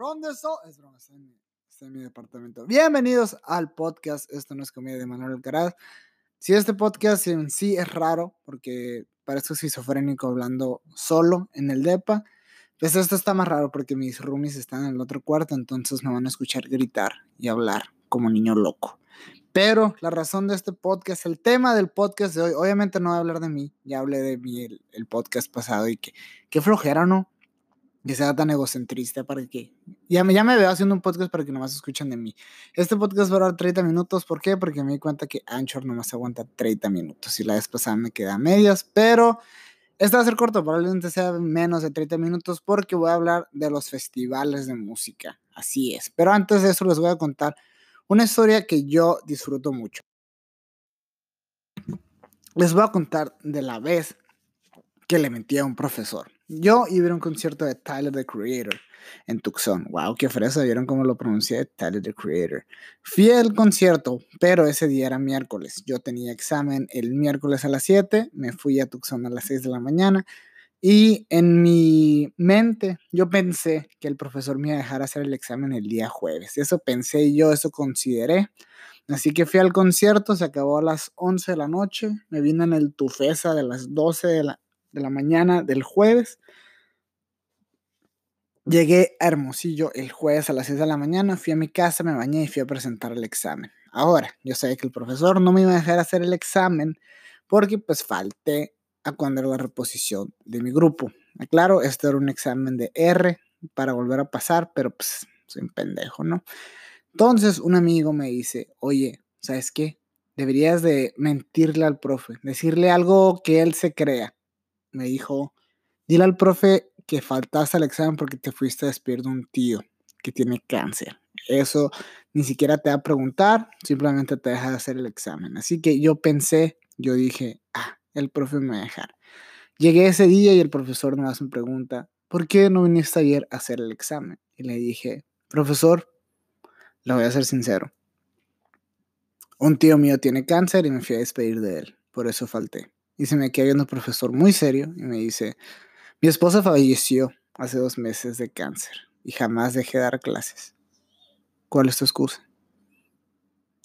From the soul. Es broma, está en, mi, departamento. Bienvenidos al podcast. Esto no es comedia de Manuel Alcaraz. Si este podcast en sí es raro, porque parezco esquizofrénico hablando solo en el DEPA, pues esto está más raro porque mis roomies están en el otro cuarto, entonces me van a escuchar gritar y hablar como niño loco. Pero la razón de este podcast, el tema del podcast de hoy, obviamente no voy a hablar de mí, ya hablé de mí el, el podcast pasado y que qué flojera, ¿no? Que sea tan egocentrista para que... Ya me, ya me veo haciendo un podcast para que nomás escuchen de mí. Este podcast va a durar 30 minutos, ¿por qué? Porque me di cuenta que Anchor nomás aguanta 30 minutos y la vez pasada me queda a medias, pero este va a ser corto, probablemente sea menos de 30 minutos porque voy a hablar de los festivales de música. Así es. Pero antes de eso les voy a contar una historia que yo disfruto mucho. Les voy a contar de la vez que le mentí a un profesor. Yo iba a un concierto de Tyler the Creator en Tucson. Wow, qué fresa, vieron cómo lo pronuncié, Tyler the Creator. Fui al concierto, pero ese día era miércoles. Yo tenía examen el miércoles a las 7, me fui a Tucson a las 6 de la mañana y en mi mente yo pensé que el profesor me iba a dejar hacer el examen el día jueves. Eso pensé yo, eso consideré. Así que fui al concierto, se acabó a las 11 de la noche, me vine en el Tufesa de las 12 de la, de la mañana del jueves. Llegué a Hermosillo el jueves a las 6 de la mañana, fui a mi casa, me bañé y fui a presentar el examen. Ahora, yo sabía que el profesor no me iba a dejar hacer el examen porque pues falté a cuando era la reposición de mi grupo. Claro, este era un examen de R para volver a pasar, pero pues soy un pendejo, ¿no? Entonces un amigo me dice, oye, ¿sabes qué? Deberías de mentirle al profe, decirle algo que él se crea. Me dijo, dile al profe que faltaste al examen porque te fuiste a despedir de un tío que tiene cáncer. Eso ni siquiera te va a preguntar, simplemente te deja de hacer el examen. Así que yo pensé, yo dije, ah, el profe me va a dejar. Llegué ese día y el profesor me hace una pregunta, ¿por qué no viniste ayer a hacer el examen? Y le dije, profesor, lo voy a ser sincero. Un tío mío tiene cáncer y me fui a despedir de él, por eso falté. Y se me queda viendo el profesor muy serio y me dice, mi esposa falleció hace dos meses de cáncer y jamás dejé de dar clases. ¿Cuál es tu excusa?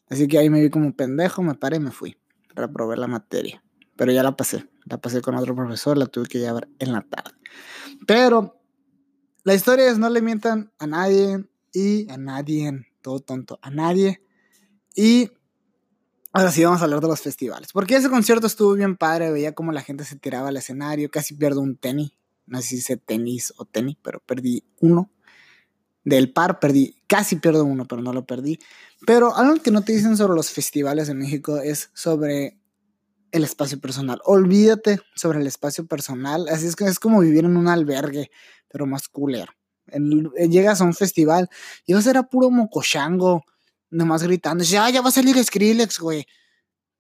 Así que ahí me vi como un pendejo, me paré y me fui. Reprobé la materia. Pero ya la pasé. La pasé con otro profesor, la tuve que llevar en la tarde. Pero la historia es no le mientan a nadie y a nadie, todo tonto, a nadie. Y ahora sí vamos a hablar de los festivales. Porque ese concierto estuvo bien padre, veía como la gente se tiraba al escenario, casi pierdo un tenis. No sé si dice tenis o tenis, pero perdí uno. Del par perdí, casi pierdo uno, pero no lo perdí. Pero algo que no te dicen sobre los festivales en México es sobre el espacio personal. Olvídate sobre el espacio personal. Así es que es como vivir en un albergue, pero más culero. El, llegas a un festival y vas a ser a puro mocochango, nomás gritando, ya, ya va a salir Skrillex, güey.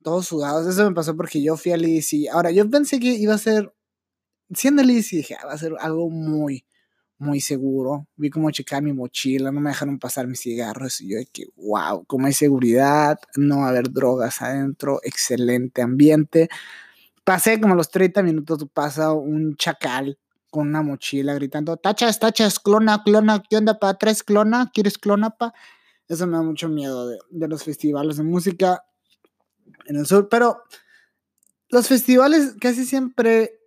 Todos sudados. Eso me pasó porque yo fui al EDC. Ahora, yo pensé que iba a ser, siendo el EDC, dije, ah, va a ser algo muy, muy seguro. Vi como checar mi mochila, no me dejaron pasar mis cigarros. Y yo de wow, como hay seguridad, no va a haber drogas adentro, excelente ambiente. Pasé como los 30 minutos, pasa un chacal con una mochila gritando, tachas, tachas, clona, clona, ¿qué onda, pa? ¿Tres clona? ¿Quieres clona, pa? Eso me da mucho miedo de, de los festivales de música en el sur. Pero los festivales casi siempre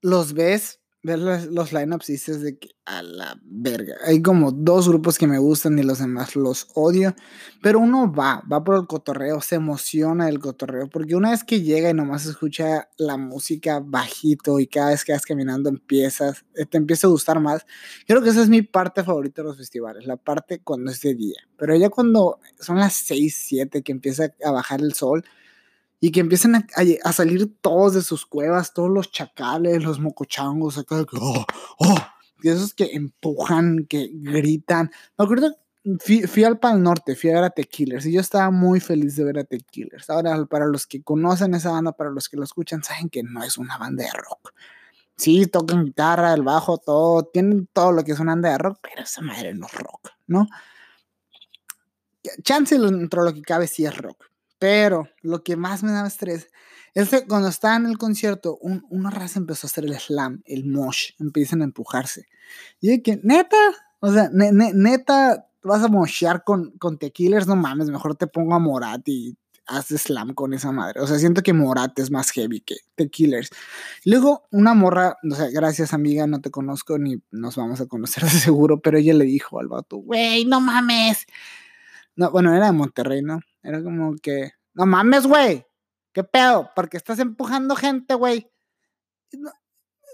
los ves ver los, los lineups y dices de que a la verga. Hay como dos grupos que me gustan y los demás los odio. Pero uno va, va por el cotorreo, se emociona el cotorreo. Porque una vez que llega y nomás escucha la música bajito y cada vez que vas caminando empiezas, eh, te empieza a gustar más. Creo que esa es mi parte favorita de los festivales, la parte cuando es de día. Pero ya cuando son las 6, 7 que empieza a bajar el sol y que empiecen a, salir todos de sus cuevas, todos los chacales, los mocochangos, acá, oh, oh, y esos que empujan, que gritan. Me acuerdo, fui, fui al Pal Norte, fui a ver a The Killers, y yo estaba muy feliz de ver a The Killers. Ahora, para los que conocen esa banda, para los que lo escuchan, saben que no es una banda de rock. Sí, tocan guitarra, el bajo, todo, tienen todo lo que es una banda de rock, pero esa madre no es rock, ¿no? Chance dentro de lo que cabe sí es rock, pero lo que más me daba estrés es que cuando estaba en el concierto, un, una raza empezó a hacer el slam, el mosh, empiezan a empujarse. Y de que, neta, O sea, neta, vas a mochear con, con tequilers, no mames, mejor te pongo a Morat y haz slam con esa madre. O sea, siento que Morat es más heavy que tequilers. Luego, una morra, o sea, gracias amiga, no te conozco ni nos vamos a conocer de seguro, pero ella le dijo al vato, güey, no mames. No, bueno, era de Monterrey, ¿no? Era como que, no mames, güey, ¿qué pedo? Porque estás empujando gente, güey.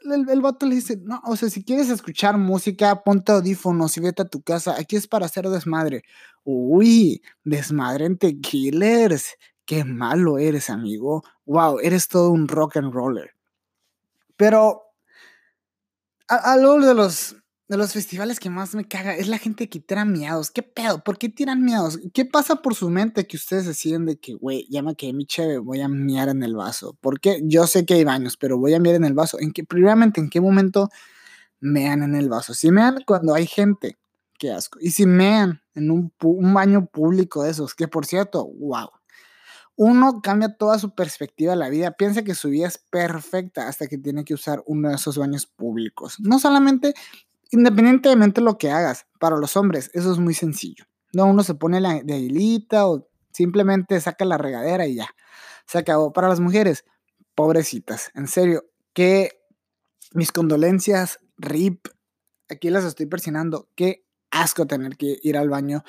El, el, le dice, no, o sea, si quieres escuchar música, ponte audífonos y vete a tu casa. Aquí es para hacer desmadre. Uy, desmadre en Killers. Qué malo eres, amigo. Wow, eres todo un rock and roller. Pero algo de los de los festivales que más me caga es la gente que tira miados. ¿Qué pedo? ¿Por qué tiran miados? ¿Qué pasa por su mente que ustedes deciden de que, güey, llama que mi cheve, voy a miar en el vaso? Porque yo sé que hay baños, pero voy a miar en el vaso. ¿En qué, primeramente, en qué momento mean en el vaso? Si mean cuando hay gente, qué asco. Y si mean en un, un baño público de esos, que por cierto, wow. Uno cambia toda su perspectiva de la vida, piensa que su vida es perfecta hasta que tiene que usar uno de esos baños públicos. No solamente independientemente de lo que hagas, para los hombres eso es muy sencillo. No, uno se pone la de hilita o simplemente saca la regadera y ya. Se acabó. Para las mujeres, pobrecitas, en serio, que mis condolencias, RIP, aquí las estoy persinando, qué asco tener que ir al baño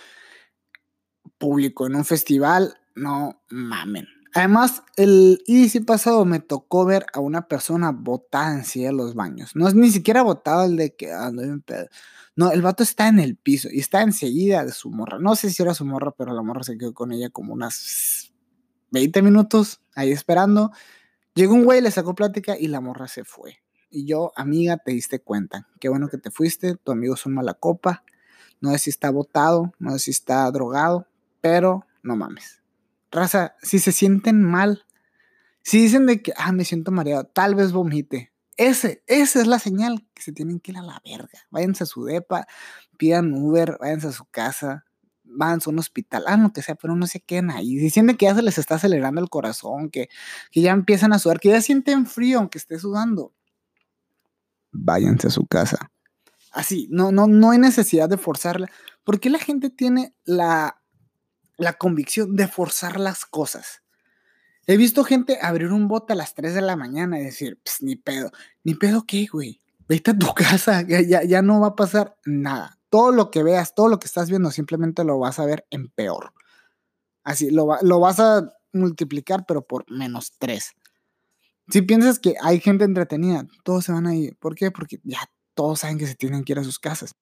público en un festival, no mamen. Además, el IDC pasado me tocó ver a una persona botada en sí de los baños. No es ni siquiera botado el de que ando en pedo. No, el vato está en el piso y está enseguida de su morra. No sé si era su morra, pero la morra se quedó con ella como unas 20 minutos ahí esperando. Llegó un güey, le sacó plática y la morra se fue. Y yo, amiga, te diste cuenta. Qué bueno que te fuiste. Tu amigo es un mala copa. No sé si está botado, no sé si está drogado, pero no mames raza, si se sienten mal, si dicen de que, ah, me siento mareado, tal vez vomite. Ese, esa es la señal que se tienen que ir a la verga. Váyanse a su depa, pidan Uber, váyanse a su casa, váyanse a un hospital, ah, lo que sea, pero no se queden ahí. Dicen que ya se les está acelerando el corazón, que, que ya empiezan a sudar, que ya sienten frío aunque esté sudando. Váyanse a su casa. Así, no, no, no hay necesidad de forzarla. ¿Por qué la gente tiene la la convicción de forzar las cosas. He visto gente abrir un bote a las 3 de la mañana y decir, ni pedo, ni pedo qué, güey. Vete a tu casa, ya, ya, no va a pasar nada. Todo lo que veas, todo lo que estás viendo, simplemente lo vas a ver en peor. Así, lo, lo vas a multiplicar, pero por menos 3. Si piensas que hay gente entretenida, todos se van a ir. ¿Por qué? Porque ya todos saben que se tienen que ir a sus casas.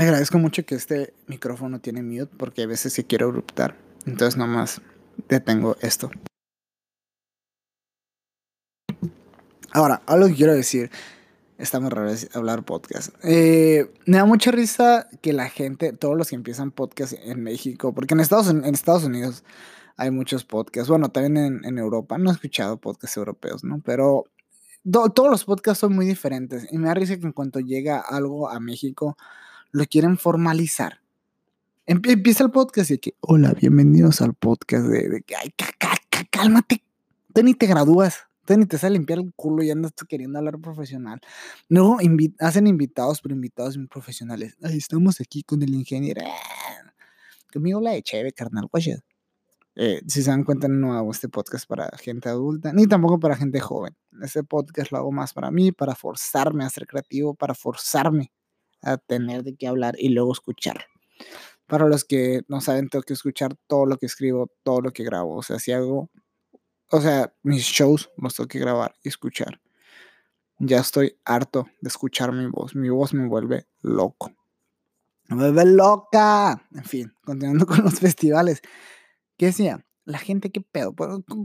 Agradezco mucho que este micrófono tiene mute porque a veces sí quiero eruptar. Entonces nomás detengo esto. Ahora, algo que quiero decir. Está muy raro hablar podcast. Eh, me da mucha risa que la gente, todos los que empiezan podcast en México, porque en Estados, Unidos hay muchos podcasts. Bueno, también en, en Europa. No he escuchado podcasts europeos, ¿no? Pero todos los podcasts son muy diferentes. Y me da risa que en cuanto llega algo a México, lo quieren formalizar. Empieza el podcast y que, hola, bienvenidos al podcast de, que, ay, cálmate, tú ni te gradúas, tú ni te sale a limpiar el culo y andas queriendo hablar profesional. Luego hacen invitados, pero invitados profesionales. Ay, estamos aquí con el ingeniero. Conmigo la de chévere, carnal, eh, si se dan cuenta, no hago este podcast para gente adulta, ni tampoco para gente joven. Este podcast lo hago más para mí, para forzarme a ser creativo, para forzarme a tener de qué hablar y luego escuchar. Para los que no saben, tengo que escuchar todo lo que escribo, todo lo que grabo. O sea, si hago, o sea, mis shows los tengo que grabar y escuchar. Ya estoy harto de escuchar mi voz. Mi voz me vuelve loco. Me vuelve loca. En fin, continuando con los festivales. ¿Qué decía? La gente, ¿qué pedo?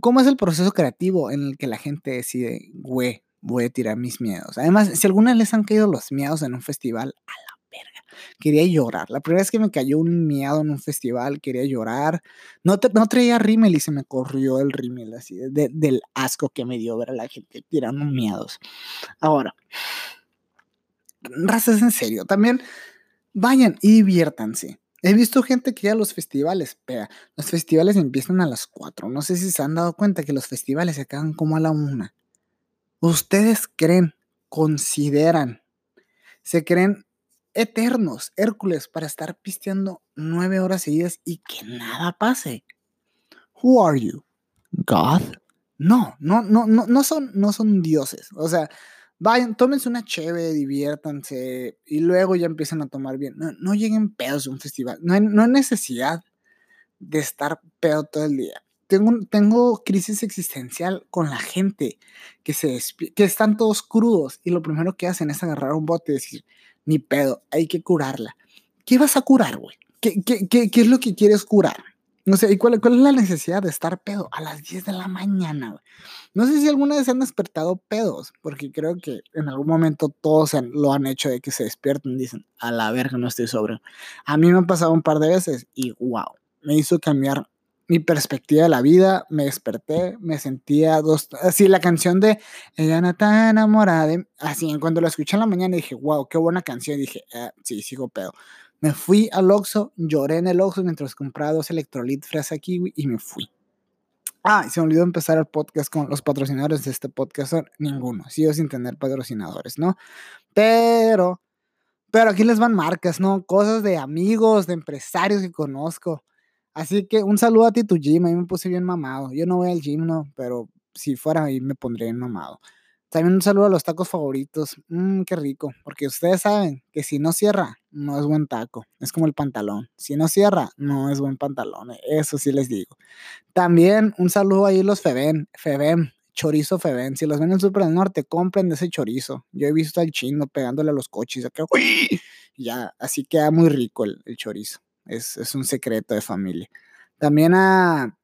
¿Cómo es el proceso creativo en el que la gente decide, güey, voy a tirar mis miedos. Además, si alguna les han caído los miedos en un festival, a la verga. Quería llorar. La primera vez que me cayó un miedo en un festival, quería llorar. No, no traía rímel y se me corrió el rímel así, del asco que me dio ver a la gente tirando miedos. Ahora, razas en serio. También vayan y diviértanse. He visto gente que ya los festivales, pega. Los festivales empiezan a las 4. No sé si se han dado cuenta que los festivales se acaban como a la 1. ¿Ustedes creen consideran, se creen eternos, Hércules, para estar pisteando nueve horas seguidas y que nada pase. Who are you? God? No, no, no, no, no son, no son dioses. O sea, vayan, tómense una cheve, diviértanse y luego ya empiezan a tomar bien. No, lleguen pedos a un festival. No hay, no hay necesidad de estar pedo todo el día. Tengo, tengo crisis existencial con la gente que, se que están todos crudos y lo primero que hacen es agarrar un bote y decir, ni pedo, hay que curarla. ¿Qué vas a curar, güey? ¿Qué, qué, qué, qué es lo que quieres curar? No sé, ¿y cuál, cuál, es la necesidad de estar pedo a las 10 de la mañana? No sé si alguna vez han despertado pedos, porque creo que en algún momento todos lo han hecho de que se despierten y dicen, a la verga, no estoy sobre. A mí me ha pasado un par de veces y wow, me hizo cambiar mi perspectiva de la vida, me desperté, me sentía dos, así la canción de Ella no está enamorada, de, así, cuando la escuché en la mañana dije, wow, qué buena canción, dije, ah, sí, sigo pedo. Me fui al Oxxo, lloré en el Oxxo mientras compraba dos electrolit fresa kiwi y me fui. Ah, y se me olvidó empezar el podcast con los patrocinadores de este podcast, son ninguno, sigo sin tener patrocinadores, ¿no? Pero, pero aquí les van marcas, ¿no? Cosas de amigos, de empresarios que conozco Así que un saludo a ti, tu gym. Ahí me puse bien mamado. Yo no voy al gym, no, pero si fuera ahí me pondría bien mamado. También un saludo a los tacos favoritos. Mmm, qué rico. Porque ustedes saben que si no cierra, no es buen taco. Es como el pantalón. Si no cierra, no es buen pantalón. Eso sí les digo. También un saludo ahí a los Feben. Feben. Chorizo Feben. Si los ven en el Super del Norte, compren ese chorizo. Yo he visto al chino pegándole a los coches. Ya, así queda muy rico el chorizo. Es, un secreto de familia. También a,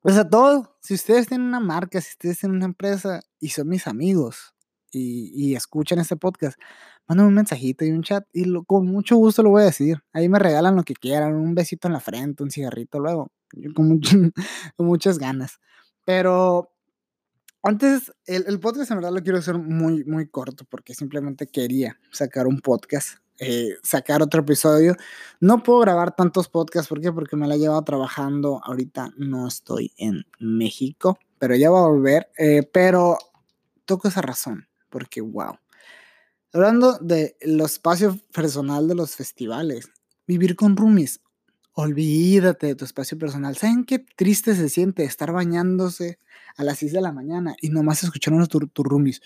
pues a todo, si ustedes tienen una marca, si ustedes tienen una empresa y son mis amigos y, escuchan este podcast, mándenme un mensajito y un chat y con mucho gusto lo voy a decir. Ahí me regalan lo que quieran, un besito en la frente, un cigarrito luego, con, con muchas ganas. Pero antes, el, el, podcast en verdad lo quiero hacer muy, muy corto porque simplemente quería sacar un podcast eh, sacar otro episodio. No puedo grabar tantos podcasts, ¿por qué? Porque me la he llevado trabajando. Ahorita no estoy en México, pero ya va a volver. Eh, pero toco esa razón, porque wow. Hablando de los espacios personal de los festivales, vivir con roomies. Olvídate de tu espacio personal. ¿Saben qué triste se siente estar bañándose a las 6 de la mañana y nomás escuchar tus tu roomies?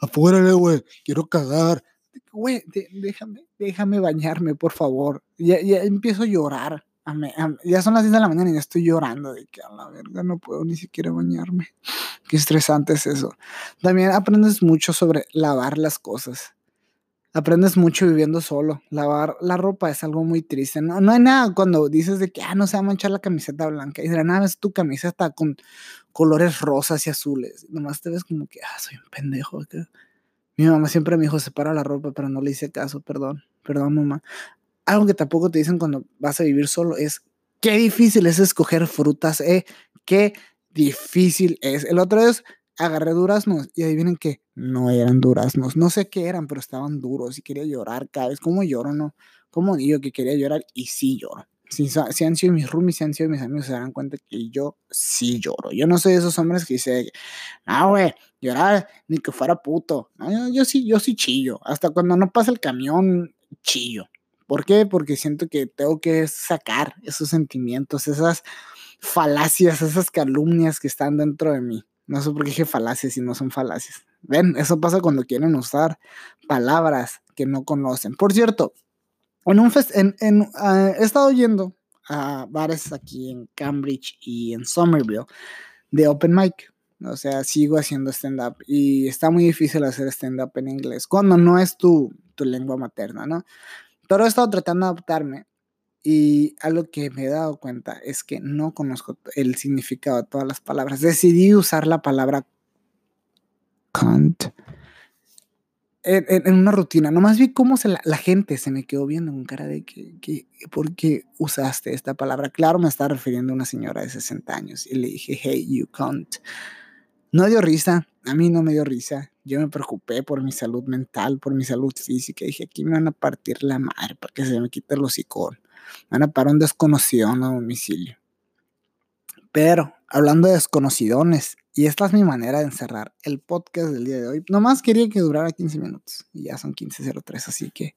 Afuera, güey, quiero cagar güey, déjame, déjame bañarme, por favor. Ya, ya empiezo a llorar. ya son las 10 de la mañana y ya estoy llorando de que a la verga no puedo ni siquiera bañarme. Qué estresante es eso. También aprendes mucho sobre lavar las cosas. Aprendes mucho viviendo solo. Lavar la ropa es algo muy triste. No, no hay nada cuando dices de que ah, no se va a manchar la camiseta blanca. Y de la nada es tu camiseta con colores rosas y azules. Nomás te ves como que, ah, soy un pendejo. Mi mamá siempre me dijo, separa la ropa, pero no le hice caso, perdón, perdón mamá. Algo que tampoco te dicen cuando vas a vivir solo es, qué difícil es escoger frutas, eh, qué difícil es. El otro es, agarré duraznos y adivinen que no eran duraznos, no sé qué eran, pero estaban duros y quería llorar cada vez. ¿Cómo lloro, no? ¿Cómo digo que quería llorar? Y sí lloro. Si, si, han sido mis roomies, si han sido mis amigos, se darán cuenta que yo sí lloro. Yo no soy de esos hombres que dicen, no, güey, llorar ni que fuera puto. No, yo, sí, yo sí chillo. Hasta cuando no pasa el camión, chillo. ¿Por qué? Porque siento que tengo que sacar esos sentimientos, esas falacias, esas calumnias que están dentro de mí. No sé por qué dije falacias y no son falacias. Ven, eso pasa cuando quieren usar palabras que no conocen. Por cierto, en un en, ah, he estado yendo a bares aquí en Cambridge y en Somerville de open mic. O sea, sigo haciendo stand-up y está muy difícil hacer stand-up en inglés cuando no es tu, tu lengua materna, ¿no? Pero he estado tratando de adaptarme y algo que me he dado cuenta es que no conozco el significado de todas las palabras. Decidí usar la palabra cunt en, una rutina, nomás vi cómo se la, gente se me quedó viendo con cara de que, que, ¿por qué usaste esta palabra? Claro, me estaba refiriendo a una señora de 60 años y le dije, hey, you can't. No dio risa, a mí no me dio risa. Yo me preocupé por mi salud mental, por mi salud física. Dije, aquí me van a partir la madre para que se me quite el hocicón. Me van a parar un desconocido a domicilio. Pero hablando de desconocidones. Y esta es mi manera de encerrar el podcast del día de hoy. Nomás quería que durara 15 minutos. Y ya son 15.03, así que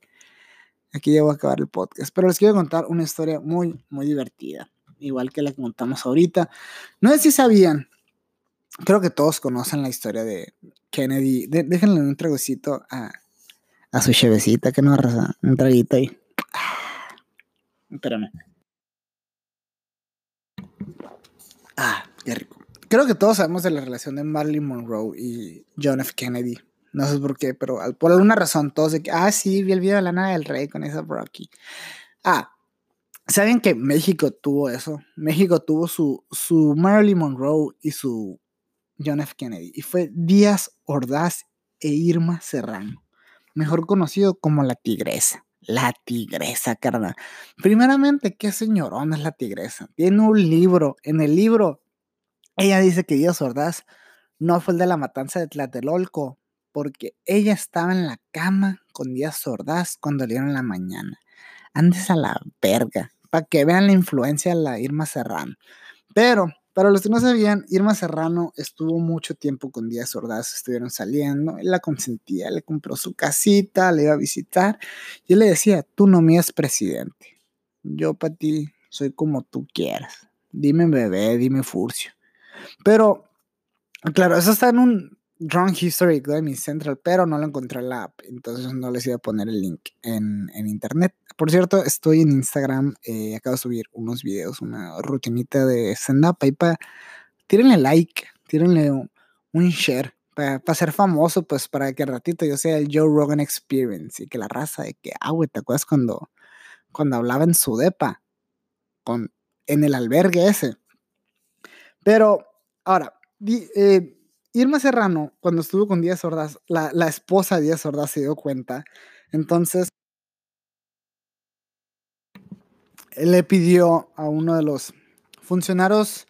aquí ya voy a acabar el podcast. Pero les quiero contar una historia muy, muy divertida. Igual que la que contamos ahorita. No sé si sabían. Creo que todos conocen la historia de Kennedy. déjenle un tragocito a, a su chevecita, que no arrasa. Un traguito ahí. Ah, espérame. Ah, qué rico. Creo que todos sabemos de la relación de Marilyn Monroe y John F. Kennedy. No sé por qué, pero por alguna razón todos de que, ah, sí, vi el video de la nada del rey con esa Brocky. Ah, ¿saben que México tuvo eso? México tuvo su, su Marilyn Monroe y su John F. Kennedy. Y fue Díaz Ordaz e Irma Serrano, mejor conocido como la Tigresa. La tigresa, carnal. Primeramente, ¿qué señorona es la tigresa? Tiene un libro. En el libro, ella dice que Díaz Ordaz no fue el de la matanza de Tlatelolco, porque ella estaba en la cama con Díaz Ordaz cuando le dieron la mañana. Andes a la verga, para que vean la influencia de la Irma Serrano. Pero para los que no sabían, Irma Serrano estuvo mucho tiempo con Díaz Ordaz, estuvieron saliendo, él la consentía, le compró su casita, le iba a visitar, y él le decía, tú no me eres presidente, yo para ti soy como tú quieras, dime bebé, dime furcio. Pero, claro, eso está en un Drunk History de mi Central, pero no lo encontré en la app, entonces no les iba a poner el link en, internet. Por cierto, estoy en Instagram, eh, acabo de subir unos videos, una rutinita de stand-up, ahí para, tírenle like, tírenle un, share, para ser famoso, pues para que al ratito yo sea el Joe Rogan Experience y que la raza de que, ah, güey, ¿te acuerdas cuando, cuando hablaba en su depa? Con, en el albergue ese. Pero, ahora, eh, Irma Serrano, cuando estuvo con Díaz Ordaz, la, esposa de Díaz Ordaz se dio cuenta. Entonces, le pidió a uno de los funcionarios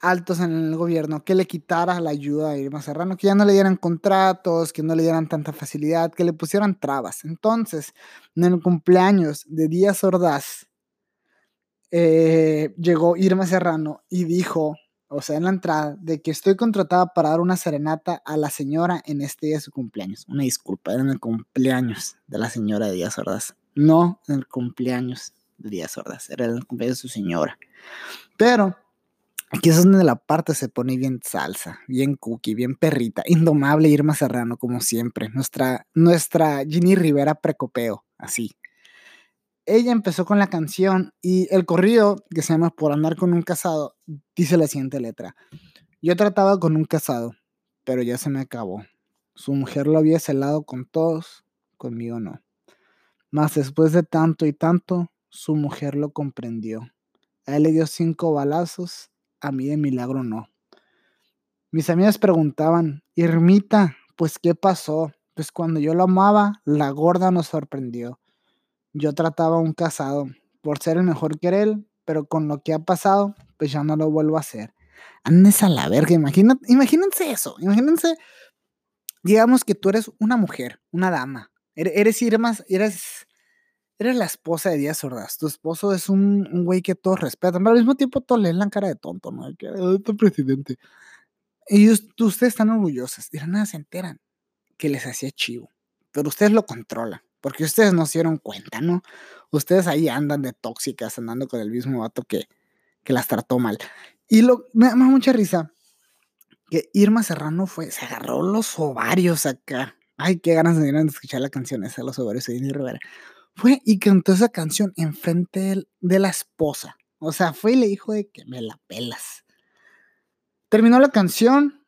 altos en el gobierno que le quitara la ayuda a Irma Serrano, que ya no le dieran contratos, que no le dieran tanta facilidad, que le pusieran trabas. Entonces, en el cumpleaños de Díaz Ordaz, eh, llegó Irma Serrano y dijo o sea, en la entrada, de que estoy contratada para dar una serenata a la señora en este día de su cumpleaños. Una disculpa, era en el cumpleaños de la señora de Díaz Ordaz. No en el cumpleaños de Díaz Ordaz, era el cumpleaños de su señora. Pero aquí es donde la parte se pone bien salsa, bien cookie, bien perrita, indomable Irma Serrano, como siempre. Nuestra, nuestra Ginny Rivera precopeo, así ella empezó con la canción y el corrido que se llama Por andar con un casado dice la siguiente letra. Yo trataba con un casado, pero ya se me acabó. Su mujer lo había celado con todos, conmigo no. Mas después de tanto y tanto, su mujer lo comprendió. A él le dio cinco balazos, a mí de milagro no. Mis amigas preguntaban, Irmita, pues ¿qué pasó? Pues cuando yo lo amaba, la gorda nos sorprendió. Yo trataba a un casado por ser el mejor que él, pero con lo que ha pasado, pues ya no lo vuelvo a hacer. Andes a la verga, imagínense eso, imagínense, digamos que tú eres una mujer, una dama, eres, eres, eres, eres la esposa de Díaz Ordaz, tu esposo es un, un güey que todos respetan, pero al mismo tiempo todos le la cara de tonto, ¿no? Que este presidente. Y ustedes están orgullosos, y nada se enteran que les hacía chivo, pero ustedes lo controlan. Porque ustedes no se dieron cuenta, ¿no? Ustedes ahí andan de tóxicas, andando con el mismo vato que, que las trató mal. Y lo, me da mucha risa que Irma Serrano fue, se agarró los ovarios acá. Ay, qué ganas de escuchar la canción esa, los ovarios de Jenny Rivera. Fue y cantó esa canción enfrente de, de la esposa. O sea, fue y le dijo de que me la pelas. Terminó la canción,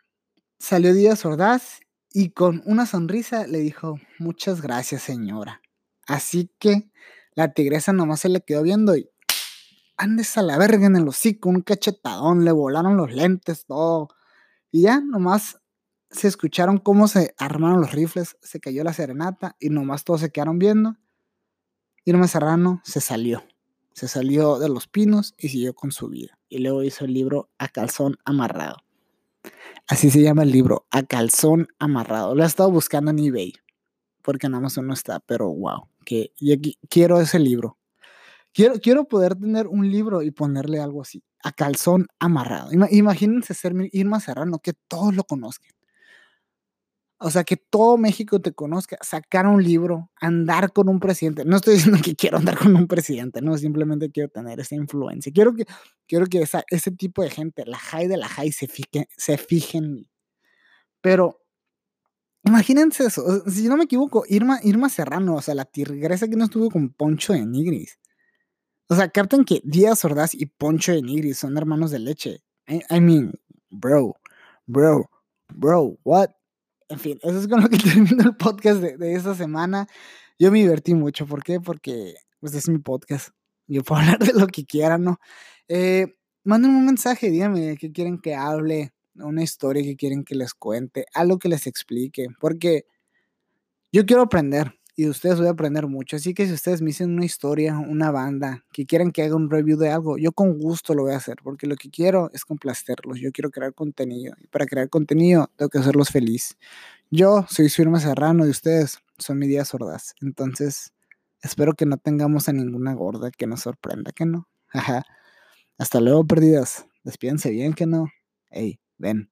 salió Díaz Ordaz y con una sonrisa le dijo, muchas gracias señora. Así que la tigresa nomás se le quedó viendo y andes a la verga en el hocico, un cachetadón, le volaron los lentes, todo. Y ya nomás se escucharon cómo se armaron los rifles, se cayó la serenata y nomás todos se quedaron viendo. Irma Serrano se salió, se salió de los pinos y siguió con su vida. Y luego hizo el libro A Calzón Amarrado. Así se llama el libro, A Calzón Amarrado. Lo he estado buscando en eBay, porque en Amazon no está, pero wow, que quiero ese libro. Quiero, quiero poder tener un libro y ponerle algo así. a calzón amarrado. Imagínense ser Irma Serrano, que todos lo conozcan. O sea, que todo México te conozca, sacar un libro, andar con un presidente. No estoy diciendo que quiero andar con un presidente, no, simplemente quiero tener esa influencia. Quiero que, quiero que esa, ese tipo de gente, la high de la high, se fije, se fije en mí. Pero imagínense eso, si no me equivoco, Irma, Irma Serrano, o sea, la tigresa que no estuvo con Poncho de Nigris. O sea, captan que Díaz Ordaz y Poncho de Nigris son hermanos de leche. I mean, bro, bro, bro, what? En fin, eso es con lo que termino el podcast de, de esta semana. Yo me divertí mucho. ¿Por qué? Porque pues, es mi podcast. Yo puedo hablar de lo que quiera, ¿no? Eh, manden un mensaje, díganme qué quieren que hable, una historia que quieren que les cuente, algo que les explique, porque yo quiero aprender y de ustedes voy a aprender mucho. Así que si ustedes me dicen una historia, una banda, que quieran que haga un review de algo, yo con gusto lo voy a hacer, porque lo que quiero es complacerlos. Yo quiero crear contenido. Y para crear contenido, tengo que hacerlos feliz. Yo soy Firma Serrano y ustedes son mi día sordas. Entonces, espero que no tengamos a ninguna gorda que nos sorprenda, que no. Hasta luego, perdidas. Despídense bien, que no. Hey, ven.